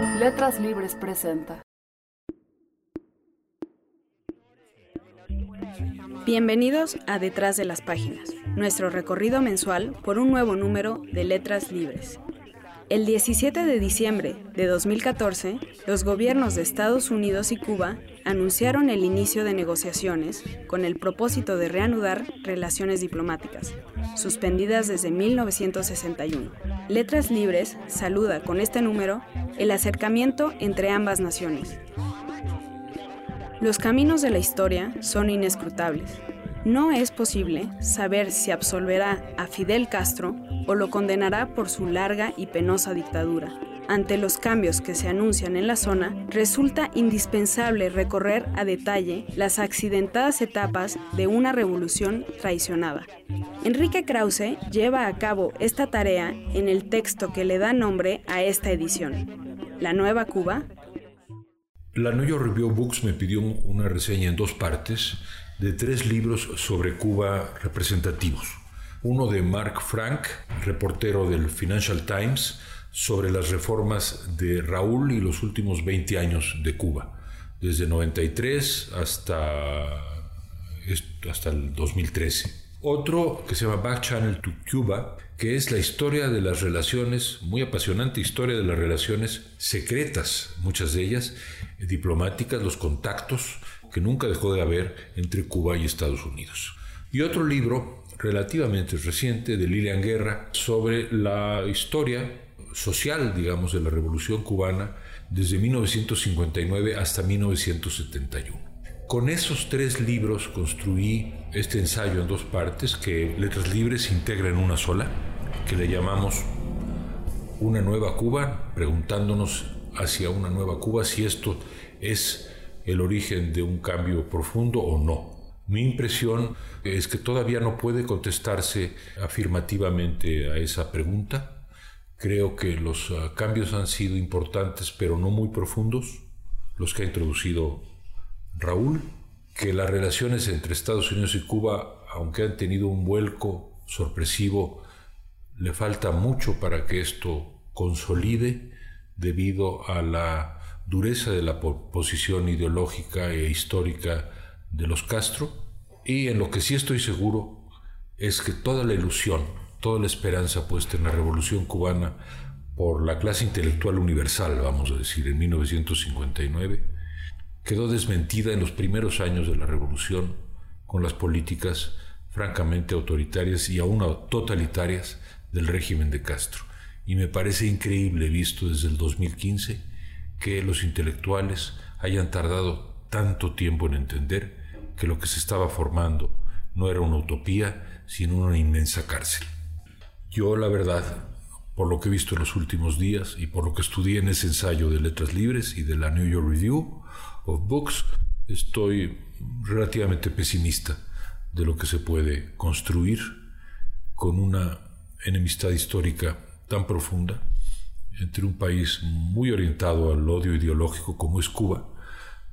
Letras Libres presenta. Bienvenidos a Detrás de las Páginas, nuestro recorrido mensual por un nuevo número de Letras Libres. El 17 de diciembre de 2014, los gobiernos de Estados Unidos y Cuba anunciaron el inicio de negociaciones con el propósito de reanudar relaciones diplomáticas, suspendidas desde 1961. Letras Libres saluda con este número el acercamiento entre ambas naciones. Los caminos de la historia son inescrutables. No es posible saber si absolverá a Fidel Castro o lo condenará por su larga y penosa dictadura. Ante los cambios que se anuncian en la zona, resulta indispensable recorrer a detalle las accidentadas etapas de una revolución traicionada. Enrique Krause lleva a cabo esta tarea en el texto que le da nombre a esta edición, La Nueva Cuba. La New York Review Books me pidió una reseña en dos partes de tres libros sobre Cuba representativos uno de Mark Frank, reportero del Financial Times, sobre las reformas de Raúl y los últimos 20 años de Cuba, desde 93 hasta, hasta el 2013. Otro que se llama Back Channel to Cuba, que es la historia de las relaciones, muy apasionante historia de las relaciones secretas, muchas de ellas diplomáticas, los contactos que nunca dejó de haber entre Cuba y Estados Unidos. Y otro libro relativamente reciente de Lilian Guerra sobre la historia social, digamos, de la Revolución cubana desde 1959 hasta 1971. Con esos tres libros construí este ensayo en dos partes que Letras Libres integra en una sola, que le llamamos Una nueva Cuba, preguntándonos hacia una nueva Cuba si esto es el origen de un cambio profundo o no. Mi impresión es que todavía no puede contestarse afirmativamente a esa pregunta. Creo que los ah, cambios han sido importantes, pero no muy profundos, los que ha introducido Raúl, que las relaciones entre Estados Unidos y Cuba, aunque han tenido un vuelco sorpresivo, le falta mucho para que esto consolide debido a la dureza de la posición ideológica e histórica de los Castro y en lo que sí estoy seguro es que toda la ilusión, toda la esperanza puesta en la revolución cubana por la clase intelectual universal, vamos a decir, en 1959, quedó desmentida en los primeros años de la revolución con las políticas francamente autoritarias y aún totalitarias del régimen de Castro. Y me parece increíble, visto desde el 2015, que los intelectuales hayan tardado tanto tiempo en entender que lo que se estaba formando no era una utopía, sino una inmensa cárcel. Yo, la verdad, por lo que he visto en los últimos días y por lo que estudié en ese ensayo de Letras Libres y de la New York Review of Books, estoy relativamente pesimista de lo que se puede construir con una enemistad histórica tan profunda entre un país muy orientado al odio ideológico como es Cuba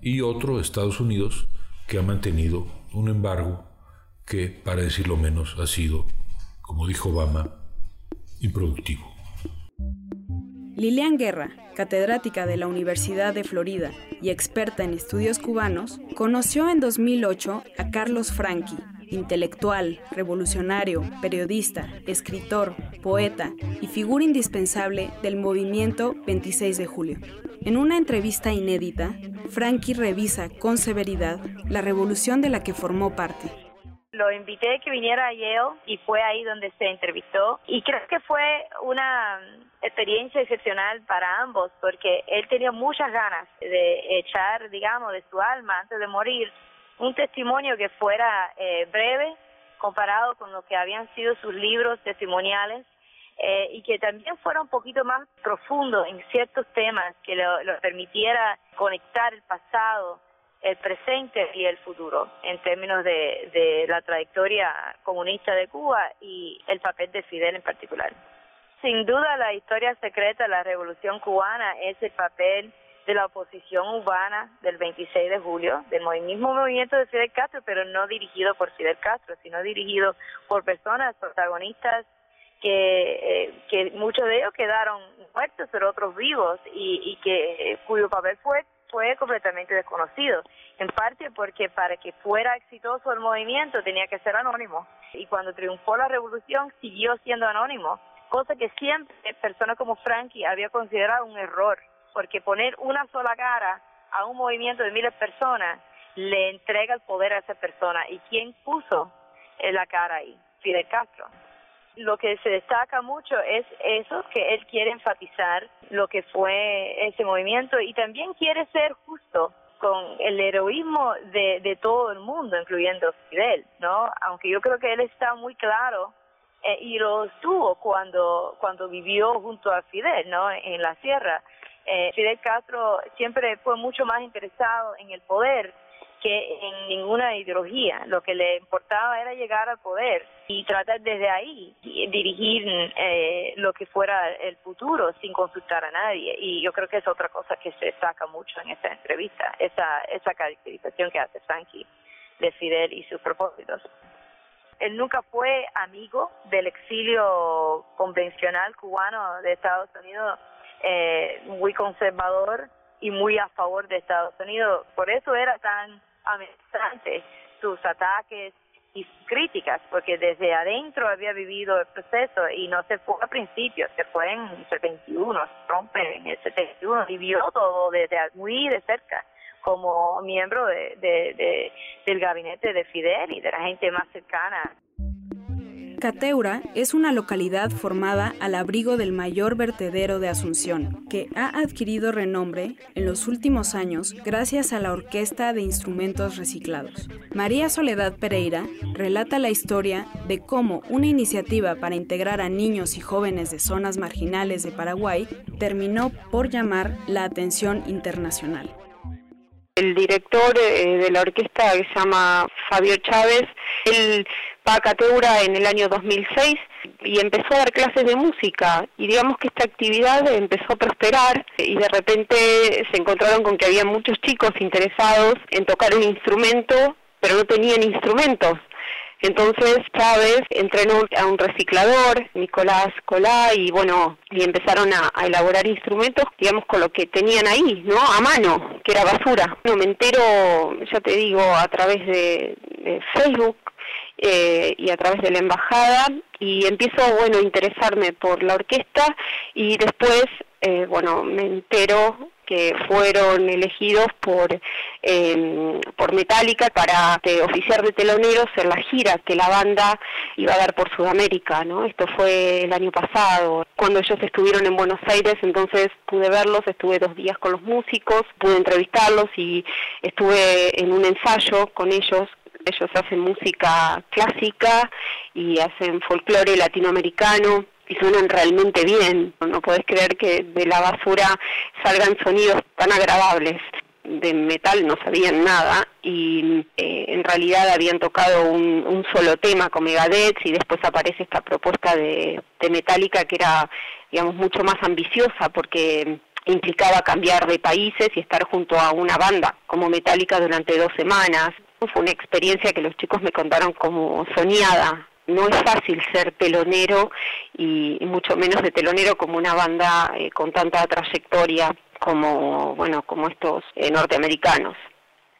y otro, Estados Unidos, que ha mantenido un embargo que, para decirlo menos, ha sido, como dijo Obama, improductivo. Lilian Guerra, catedrática de la Universidad de Florida y experta en estudios cubanos, conoció en 2008 a Carlos Franchi, intelectual, revolucionario, periodista, escritor, poeta y figura indispensable del movimiento 26 de julio. En una entrevista inédita, Frankie revisa con severidad la revolución de la que formó parte. Lo invité que viniera a Yale y fue ahí donde se entrevistó y creo que fue una experiencia excepcional para ambos porque él tenía muchas ganas de echar, digamos, de su alma antes de morir un testimonio que fuera eh, breve comparado con lo que habían sido sus libros testimoniales eh, y que también fuera un poquito más profundo en ciertos temas que lo, permitiera conectar el pasado, el presente y el futuro en términos de, de la trayectoria comunista de Cuba y el papel de Fidel en particular. Sin duda la historia secreta de la revolución cubana es el papel de la oposición urbana del 26 de julio, del mismo movimiento de Fidel Castro, pero no dirigido por Fidel Castro, sino dirigido por personas protagonistas que, eh, que muchos de ellos quedaron muertos pero otros vivos y, y que cuyo papel fue fue completamente desconocido, en parte porque para que fuera exitoso el movimiento tenía que ser anónimo y cuando triunfó la revolución siguió siendo anónimo, cosa que siempre personas como Frankie había considerado un error, porque poner una sola cara a un movimiento de miles de personas le entrega el poder a esa persona. ¿Y quién puso la cara ahí? Fidel Castro lo que se destaca mucho es eso, que él quiere enfatizar lo que fue ese movimiento y también quiere ser justo con el heroísmo de, de todo el mundo, incluyendo Fidel, ¿no? Aunque yo creo que él está muy claro eh, y lo estuvo cuando, cuando vivió junto a Fidel, ¿no? En la sierra. Eh, Fidel Castro siempre fue mucho más interesado en el poder que en ninguna ideología. Lo que le importaba era llegar al poder y tratar desde ahí dirigir eh, lo que fuera el futuro sin consultar a nadie. Y yo creo que es otra cosa que se destaca mucho en esta entrevista, esa, esa caracterización que hace Frankie de Fidel y sus propósitos. Él nunca fue amigo del exilio convencional cubano de Estados Unidos, eh, muy conservador y muy a favor de Estados Unidos. Por eso era tan amenazante sus ataques y críticas, porque desde adentro había vivido el proceso y no se fue al principio, se fue en el 71, Trump en el 71 y vio todo desde muy de cerca como miembro de, del gabinete de Fidel y de la gente más cercana. Cateura es una localidad formada al abrigo del mayor vertedero de Asunción, que ha adquirido renombre en los últimos años gracias a la Orquesta de Instrumentos Reciclados. María Soledad Pereira relata la historia de cómo una iniciativa para integrar a niños y jóvenes de zonas marginales de Paraguay terminó por llamar la atención internacional. El director eh, de la orquesta que se llama Fabio Chávez, va a Cateura en el año 2006 y empezó a dar clases de música y digamos que esta actividad empezó a prosperar y de repente se encontraron con que había muchos chicos interesados en tocar un instrumento pero no tenían instrumentos. Entonces Chávez entrenó a un reciclador, Nicolás Colá, y bueno, y empezaron a, elaborar instrumentos, digamos, con lo que tenían ahí, ¿no? A mano, que era basura. No, me entero, ya te digo, a través de Facebook eh, y a través de la embajada y empiezo bueno a interesarme por la orquesta y después eh, bueno me entero que fueron elegidos por eh, por Metallica para oficiar de teloneros en la gira que la banda iba a dar por Sudamérica, ¿no? Esto fue el año pasado, cuando ellos estuvieron en Buenos Aires, entonces pude verlos, estuve dos días con los músicos, pude entrevistarlos y estuve en un ensayo con ellos ellos hacen música clásica y hacen folclore latinoamericano y suenan realmente bien. No podés creer que de la basura salgan sonidos tan agradables. De metal no sabían nada y eh, en realidad habían tocado un, solo tema con Megadeth y después aparece esta propuesta de, de Metallica que era, digamos, mucho más ambiciosa porque implicaba cambiar de países y estar junto a una banda como Metallica durante dos semanas. Fue una experiencia que los chicos me contaron como soñada. No es fácil ser telonero y mucho menos de telonero como una banda eh, con tanta trayectoria como bueno como estos eh, norteamericanos.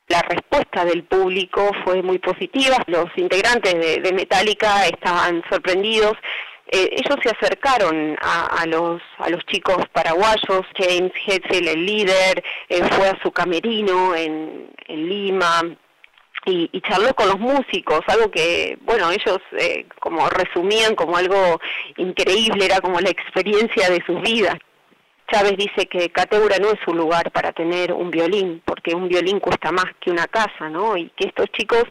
La respuesta del público fue muy positiva. Los integrantes de, Metallica estaban sorprendidos eh, ellos se acercaron a, los a los chicos paraguayos, James Hetzel, el líder, fue a su camerino en Lima, y, charló con los músicos, algo que, bueno, ellos eh, como resumían como algo increíble, era como la experiencia de sus vidas. Chávez dice que Cateura no es un lugar para tener un violín, porque un violín cuesta más que una casa, ¿no? Y que estos chicos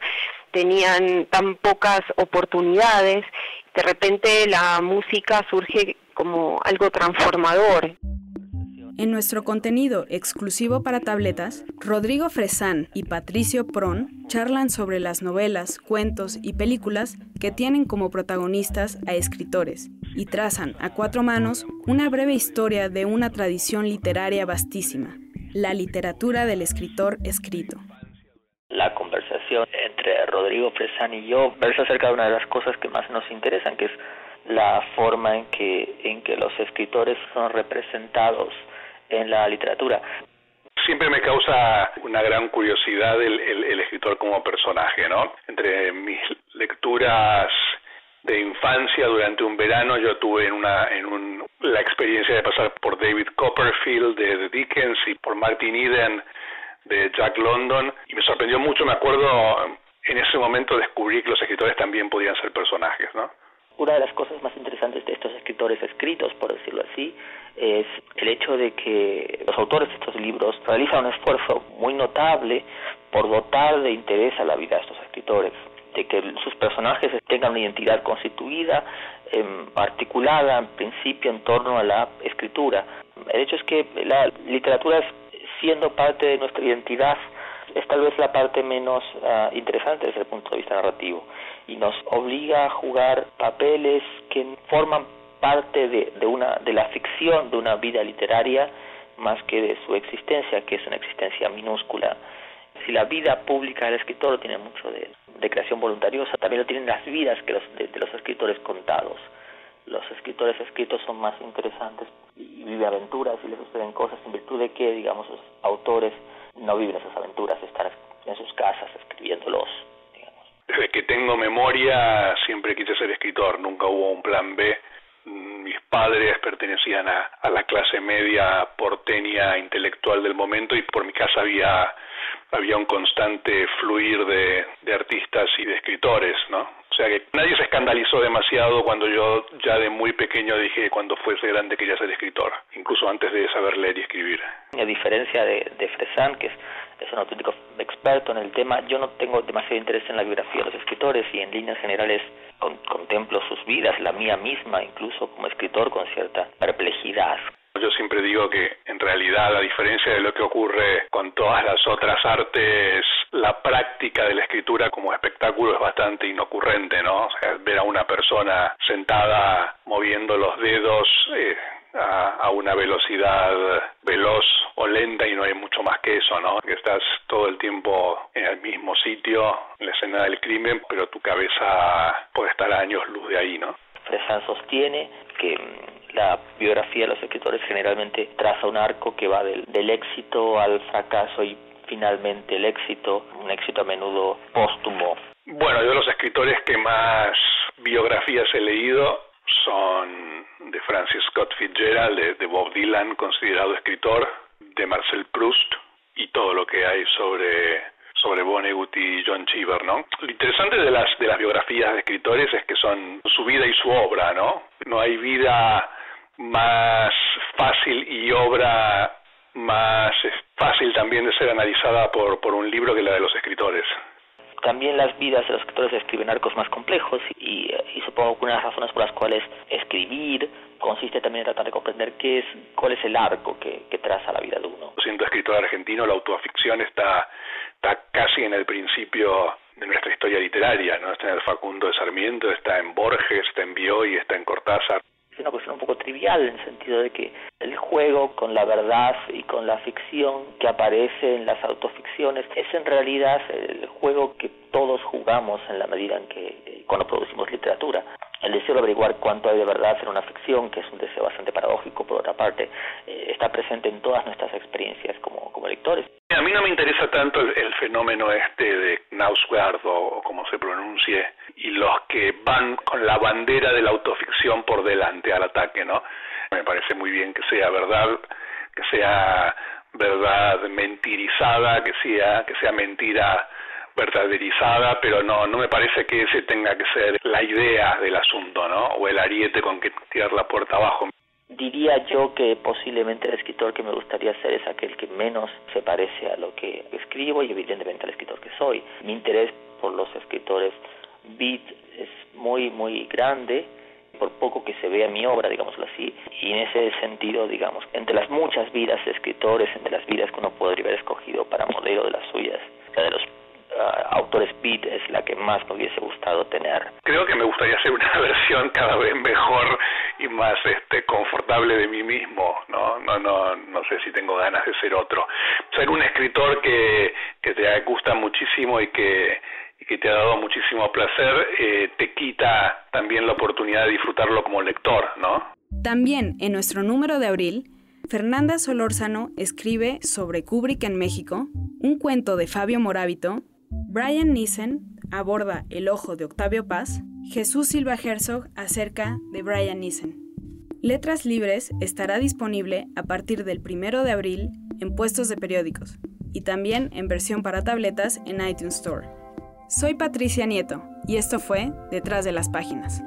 tenían tan pocas oportunidades, de repente la música surge como algo transformador. En nuestro contenido exclusivo para tabletas, Rodrigo Fresán y Patricio Pron charlan sobre las novelas, cuentos y películas que tienen como protagonistas a escritores y trazan a cuatro manos una breve historia de una tradición literaria vastísima, la literatura del escritor escrito. La conversación entre Rodrigo Fresán y yo versa acerca de una de las cosas que más nos interesan, que es la forma en que, en que los escritores son representados en la literatura. Siempre me causa una gran curiosidad el, el escritor como personaje, ¿no? Entre mis lecturas de infancia durante un verano yo tuve en una en un, la experiencia de pasar por David Copperfield de, Dickens y por Martin Eden de Jack London y me sorprendió mucho me acuerdo en ese momento descubrí que los escritores también podían ser personajes no una de las cosas más interesantes de estos escritores escritos, por decirlo así, es el hecho de que los autores de estos libros realizan un esfuerzo muy notable por dotar de interés a la vida de estos escritores de que sus personajes tengan una identidad constituida, em, articulada en principio en torno a la escritura. El hecho es que la literatura, siendo parte de nuestra identidad, es tal vez la parte menos ah, interesante desde el punto de vista narrativo y nos obliga a jugar papeles que forman parte de, de, una, de la ficción de una vida literaria más que de su existencia, que es una existencia minúscula. Si la vida pública del escritor tiene mucho de, de creación voluntariosa, también lo tienen las vidas que los, de, los escritores contados. Los escritores escritos son más interesantes y viven aventuras y les suceden cosas en virtud de que, digamos, los autores no viven esas aventuras, están en sus casas escribiéndolos. Desde que tengo memoria siempre quise ser escritor, nunca hubo un plan B. Mis padres pertenecían a, a la clase media porteña intelectual del momento y por mi casa había había un constante fluir de, de artistas y de escritores, ¿no? O sea que nadie se escandalizó demasiado cuando yo ya de muy pequeño dije cuando fuese grande quería ser escritor, incluso antes de saber leer y escribir. A diferencia de, de Fresan, que es, es un auténtico experto en el tema, yo no tengo demasiado interés en la biografía de los escritores y en líneas generales contemplo sus vidas, la mía misma, incluso como escritor, con cierta perplejidad. Yo siempre digo que en realidad, a diferencia de lo que ocurre con todas las otras artes, la práctica de la escritura como espectáculo es bastante inocurrente, ¿no? O sea, ver a una persona sentada moviendo los dedos eh, a, una velocidad veloz o lenta y no hay mucho más que eso, ¿no? Que estás todo el tiempo en el mismo sitio, en la escena del crimen, pero tu cabeza puede estar a años luz de ahí, ¿no? Fresan sostiene que la biografía de los escritores generalmente traza un arco que va del, éxito al fracaso y finalmente el éxito, un éxito a menudo póstumo. Bueno, yo los escritores que más biografías he leído son de Francis Scott Fitzgerald, de, de Bob Dylan, considerado escritor, de Marcel Proust y todo lo que hay sobre sobre Vonnegut y John Cheever, ¿no? Lo interesante de las de las biografías de escritores es que son su vida y su obra, ¿no? No hay vida más fácil y obra más fácil también de ser analizada por, por un libro que la de los escritores. También las vidas de los escritores escriben arcos más complejos y, y supongo que una de las razones por las cuales escribir consiste también en tratar de comprender qué es, cuál es el arco que, que traza la vida de uno. Siendo escritor argentino, la autoficción está, está casi en el principio de nuestra historia literaria, ¿no? Está en el Facundo de Sarmiento, está en Borges, está en Bioy, está en Cortázar es una cuestión un poco trivial en el sentido de que el juego con la verdad y con la ficción que aparece en las autoficciones es en realidad el juego que todos jugamos en la medida en que cuando producimos literatura. El deseo de averiguar cuánto hay de verdad en una ficción, que es un deseo bastante paradójico por otra parte, eh, está presente en todas nuestras experiencias como, como lectores. A mí no me interesa tanto el, el fenómeno este de Knausgaard o, o como se pronuncie, y los que van con la bandera de la autoficción por delante al ataque, ¿no? Me parece muy bien que sea verdad, que sea verdad mentirizada, que sea que sea mentira verdaderizada, pero no no me parece que ese tenga que ser la idea del asunto, ¿no? O el ariete con que tirar la puerta abajo. Diría yo que posiblemente el escritor que me gustaría ser es aquel que menos se parece a lo que escribo y evidentemente al escritor que soy. Mi interés por los escritores beat es muy, muy grande, por poco que se vea mi obra, digámoslo así, y en ese sentido, digamos, entre las muchas vidas de escritores, entre las vidas que uno podría haber escogido para modelo de las suyas, la de los uh, autores beat es la que más me hubiese gustado tener. Creo que me gustaría hacer una versión cada vez mejor y más este confortable de mí mismo, ¿no? No no no sé si tengo ganas de ser otro. Ser un escritor que que te gusta muchísimo y que que te ha dado muchísimo placer, eh, te quita también la oportunidad de disfrutarlo como lector, ¿no? También en nuestro número de abril, Fernanda Solórzano escribe sobre Kubrick en México, un cuento de Fabio Morábito, Brian Nissen aborda El ojo de Octavio Paz, Jesús Silva Herzog acerca de Brian Nissen. Letras Libres estará disponible a partir del 1 de abril en puestos de periódicos y también en versión para tabletas en iTunes Store. Soy Patricia Nieto y esto fue Detrás de las Páginas.